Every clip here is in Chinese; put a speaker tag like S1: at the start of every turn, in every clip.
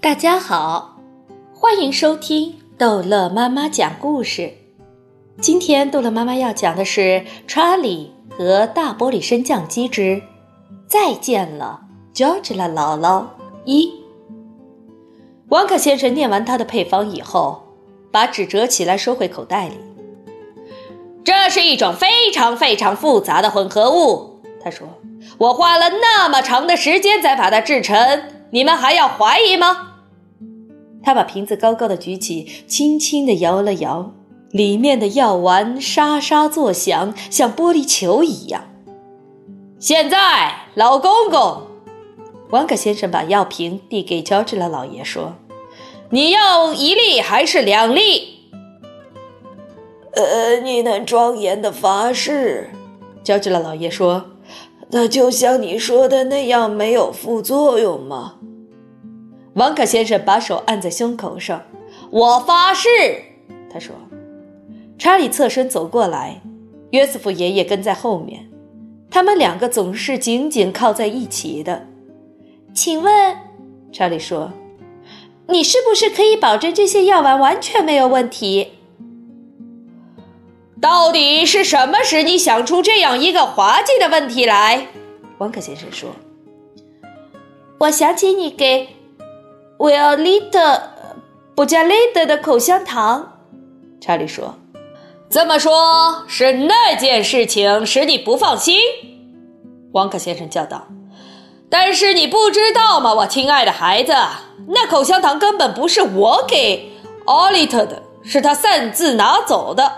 S1: 大家好，欢迎收听逗乐妈妈讲故事。今天逗乐妈妈要讲的是《查理和大玻璃升降机之再见了，George 姥姥》一。王可先生念完他的配方以后，把纸折起来收回口袋里。这是一种非常非常复杂的混合物，他说：“我花了那么长的时间才把它制成，你们还要怀疑吗？”他把瓶子高高的举起，轻轻地摇了摇，里面的药丸沙沙作响，像玻璃球一样。现在，老公公，王可先生把药瓶递给乔治了老爷，说：“你要一粒还是两粒？”
S2: 呃，你能庄严的发誓？乔治了老爷说：“那就像你说的那样，没有副作用吗？”
S1: 王可先生把手按在胸口上，“我发誓。”他说。查理侧身走过来，约瑟夫爷爷跟在后面，他们两个总是紧紧靠在一起的。请问，查理说：“你是不是可以保证这些药丸完全没有问题？”到底是什么使你想出这样一个滑稽的问题来？王可先生说：“我想起你给。”维奥利特不加雷德的口香糖，查理说：“这么说，是那件事情使你不放心。”王克先生叫道：“但是你不知道吗，我亲爱的孩子，那口香糖根本不是我给奥利特的，是他擅自拿走的。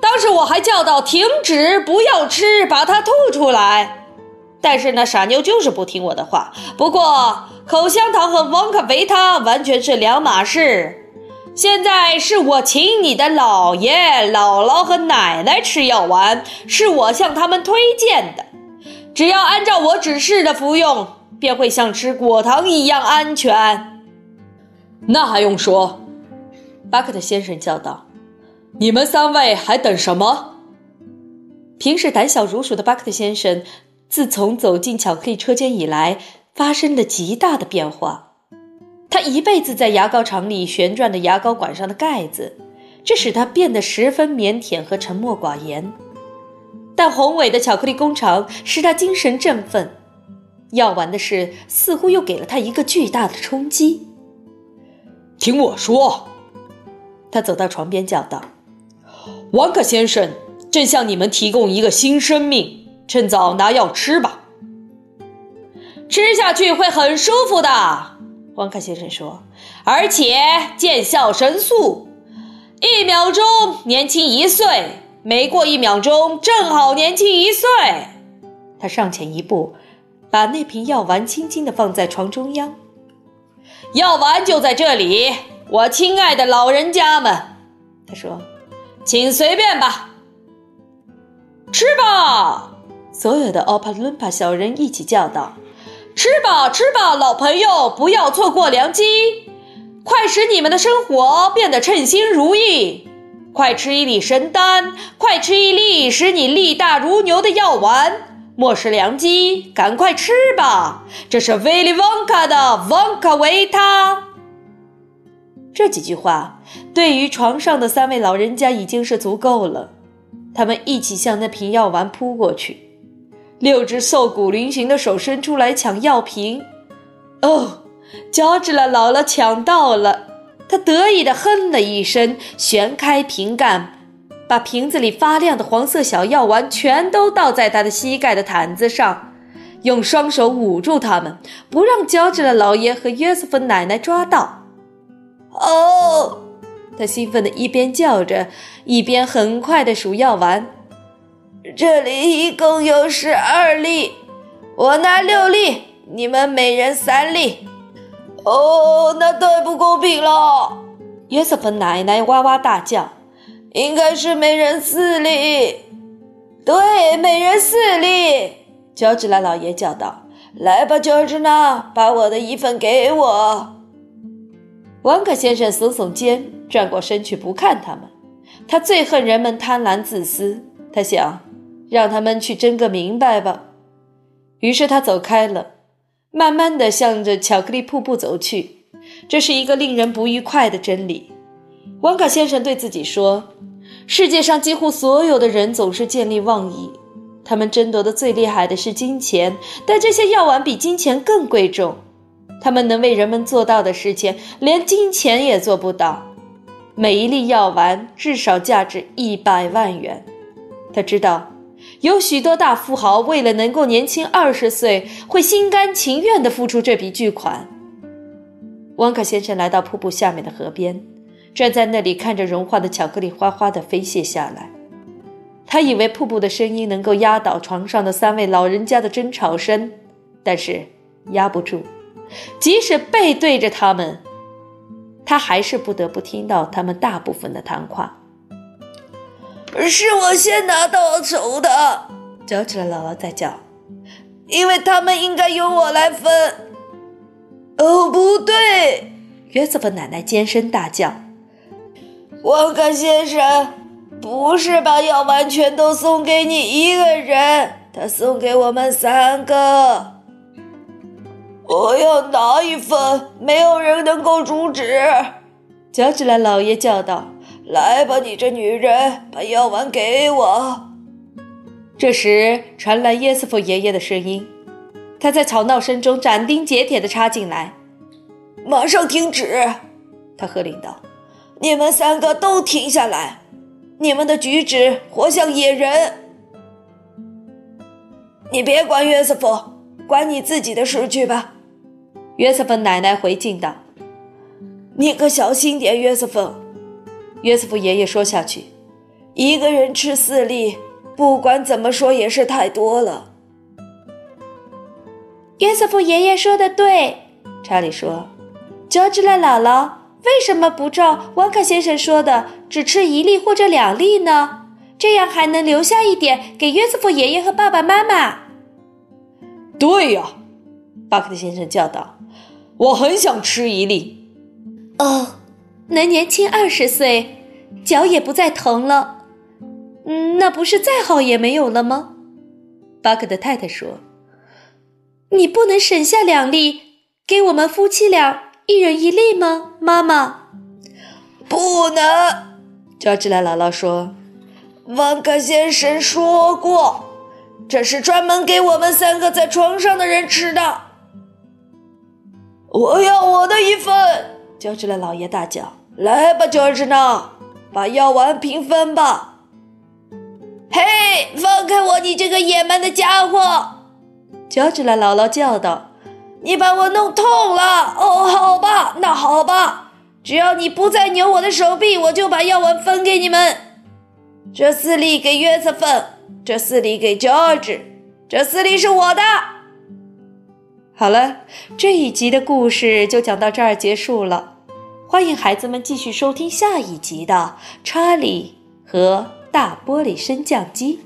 S1: 当时我还叫道：‘停止，不要吃，把它吐出来。’但是那傻妞就是不听我的话。不过……”口香糖和旺卡维他完全是两码事。现在是我请你的姥爷、姥姥和奶奶吃药丸，是我向他们推荐的。只要按照我指示的服用，便会像吃果糖一样安全。
S3: 那还用说？巴克特先生叫道：“你们三位还等什么？”
S1: 平时胆小如鼠的巴克特先生，自从走进巧克力车间以来。发生了极大的变化。他一辈子在牙膏厂里旋转着牙膏管上的盖子，这使他变得十分腼腆和沉默寡言。但宏伟的巧克力工厂使他精神振奋。药丸的事似乎又给了他一个巨大的冲击。
S3: 听我说，
S1: 他走到床边叫道：“
S3: 王克先生正向你们提供一个新生命，趁早拿药吃吧。”
S1: 吃下去会很舒服的，王克先生说，而且见效神速，一秒钟年轻一岁，没过一秒钟正好年轻一岁。他上前一步，把那瓶药丸轻轻地放在床中央。药丸就在这里，我亲爱的老人家们，他说，请随便吧，吃吧！所有的奥帕伦帕小人一起叫道。吃吧，吃吧，老朋友，不要错过良机！快使你们的生活变得称心如意！快吃一粒神丹，快吃一粒使你力大如牛的药丸！莫失良机，赶快吃吧！这是威利旺卡的旺卡维他。这几句话对于床上的三位老人家已经是足够了。他们一起向那瓶药丸扑过去。六只瘦骨嶙峋的手伸出来抢药瓶，哦，乔治了姥姥抢到了！他得意地哼了一声，旋开瓶盖，把瓶子里发亮的黄色小药丸全都倒在他的膝盖的毯子上，用双手捂住它们，不让乔治了老爷和约瑟芬奶奶抓到。哦，他兴奋地一边叫着，一边很快地数药丸。
S2: 这里一共有十二粒，我拿六粒，你们每人三粒。哦，那太不公平了！
S1: 约瑟芬奶奶哇哇大叫：“
S2: 应该是每人四粒。”对，每人四粒。乔治拉老爷叫道：“来吧，乔治娜，把我的一份给我。”
S1: 王可先生耸耸肩，转过身去不看他们。他最恨人们贪婪自私。他想。让他们去争个明白吧。于是他走开了，慢慢的向着巧克力瀑布走去。这是一个令人不愉快的真理。王卡先生对自己说：“世界上几乎所有的人总是见利忘义，他们争夺的最厉害的是金钱，但这些药丸比金钱更贵重。他们能为人们做到的事情，连金钱也做不到。每一粒药丸至少价值一百万元。”他知道。有许多大富豪为了能够年轻二十岁，会心甘情愿地付出这笔巨款。汪克先生来到瀑布下面的河边，站在那里看着融化的巧克力哗哗地飞泻下来。他以为瀑布的声音能够压倒床上的三位老人家的争吵声，但是压不住。即使背对着他们，他还是不得不听到他们大部分的谈话。
S2: 是我先拿到手的，
S1: 叫起来姥姥在叫，
S2: 因为他们应该由我来分。哦，不对！
S1: 约瑟夫奶奶尖声大叫：“
S2: 旺克先生不是把药完全都送给你一个人，他送给我们三个。我要拿一份，没有人能够阻止。”
S1: 叫起来老爷叫道。
S2: 来吧，你这女人，把药丸给我。
S1: 这时传来耶斯夫爷爷的声音，他在吵闹声中斩钉截铁地插进来：“
S2: 马上停止！”他喝令道：“你们三个都停下来！你们的举止活像野人。你别管约瑟夫，管你自己的事去吧。”
S1: 约瑟夫奶奶回敬道：“
S2: 你可小心点，约瑟夫。”
S1: 约瑟夫爷爷说下去：“
S2: 一个人吃四粒，不管怎么说也是太多了。”
S1: 约瑟夫爷爷说的对，查理说：“乔治拉姥姥为什么不照沃克先生说的，只吃一粒或者两粒呢？这样还能留下一点给约瑟夫爷爷和爸爸妈妈。”
S3: 对呀，巴克特先生叫道：“我很想吃一粒。”
S1: 哦。能年轻二十岁，脚也不再疼了，嗯，那不是再好也没有了吗？巴克的太太说：“你不能省下两粒给我们夫妻俩一人一粒吗，妈妈？”
S2: 不能，
S1: 乔治莱姥姥说：“
S2: 万克先生说过，这是专门给我们三个在床上的人吃的。”我要我的一份！
S1: 乔治莱老爷大叫。
S2: 来吧，乔治娜，把药丸平分吧。嘿，放开我，你这个野蛮的家伙！
S1: 乔治拉姥姥叫道：“
S2: 你把我弄痛了。”哦，好吧，那好吧，只要你不再扭我的手臂，我就把药丸分给你们。这四粒给约瑟芬，这四粒给乔治，这四粒是我的。
S1: 好了，这一集的故事就讲到这儿结束了。欢迎孩子们继续收听下一集的《查理和大玻璃升降机》。